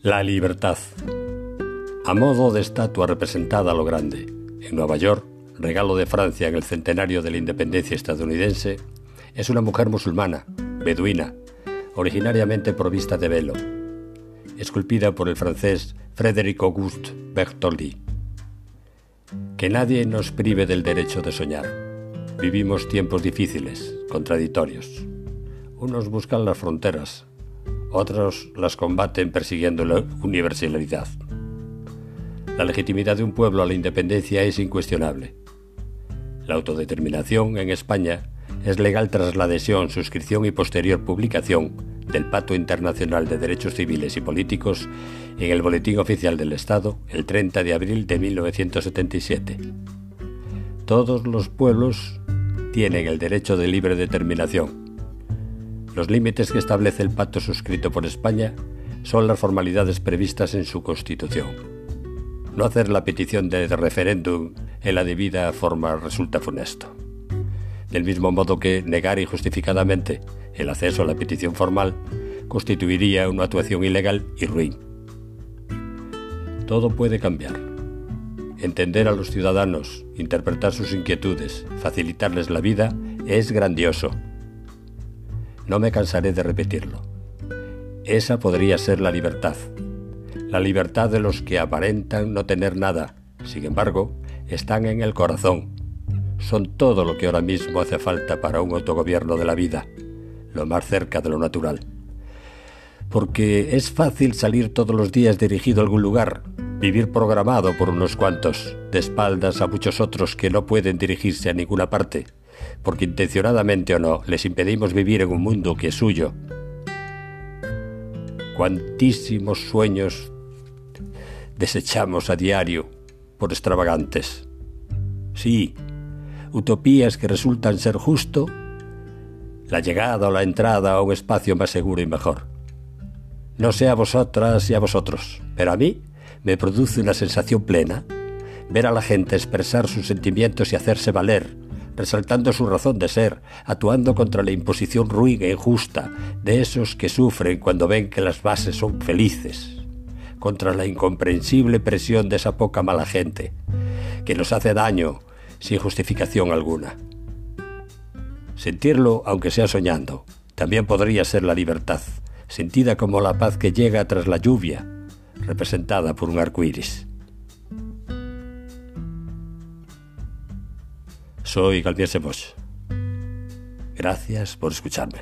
La libertad. A modo de estatua representada a lo grande, en Nueva York, regalo de Francia en el centenario de la independencia estadounidense, es una mujer musulmana, beduina, originariamente provista de velo, esculpida por el francés Frédéric Auguste Bertoldi. Que nadie nos prive del derecho de soñar. Vivimos tiempos difíciles, contradictorios. Unos buscan las fronteras, otros las combaten persiguiendo la universalidad. La legitimidad de un pueblo a la independencia es incuestionable. La autodeterminación en España es legal tras la adhesión, suscripción y posterior publicación del Pacto Internacional de Derechos Civiles y Políticos en el Boletín Oficial del Estado el 30 de abril de 1977. Todos los pueblos tienen el derecho de libre determinación, los límites que establece el pacto suscrito por España son las formalidades previstas en su Constitución. No hacer la petición de referéndum en la debida forma resulta funesto. Del mismo modo que negar injustificadamente el acceso a la petición formal constituiría una actuación ilegal y ruin. Todo puede cambiar. Entender a los ciudadanos, interpretar sus inquietudes, facilitarles la vida, es grandioso no me cansaré de repetirlo. Esa podría ser la libertad. La libertad de los que aparentan no tener nada, sin embargo, están en el corazón. Son todo lo que ahora mismo hace falta para un autogobierno de la vida, lo más cerca de lo natural. Porque es fácil salir todos los días dirigido a algún lugar, vivir programado por unos cuantos, de espaldas a muchos otros que no pueden dirigirse a ninguna parte, porque intencionadamente o no les impedimos vivir en un mundo que es suyo. Cuantísimos sueños desechamos a diario por extravagantes. Sí, utopías que resultan ser justo la llegada o la entrada a un espacio más seguro y mejor. No sé a vosotras y a vosotros, pero a mí me produce una sensación plena ver a la gente expresar sus sentimientos y hacerse valer resaltando su razón de ser, actuando contra la imposición ruin e injusta de esos que sufren cuando ven que las bases son felices, contra la incomprensible presión de esa poca mala gente, que nos hace daño sin justificación alguna. Sentirlo, aunque sea soñando, también podría ser la libertad, sentida como la paz que llega tras la lluvia, representada por un arco iris. Soy Galvier Semos. Gracias por escucharme.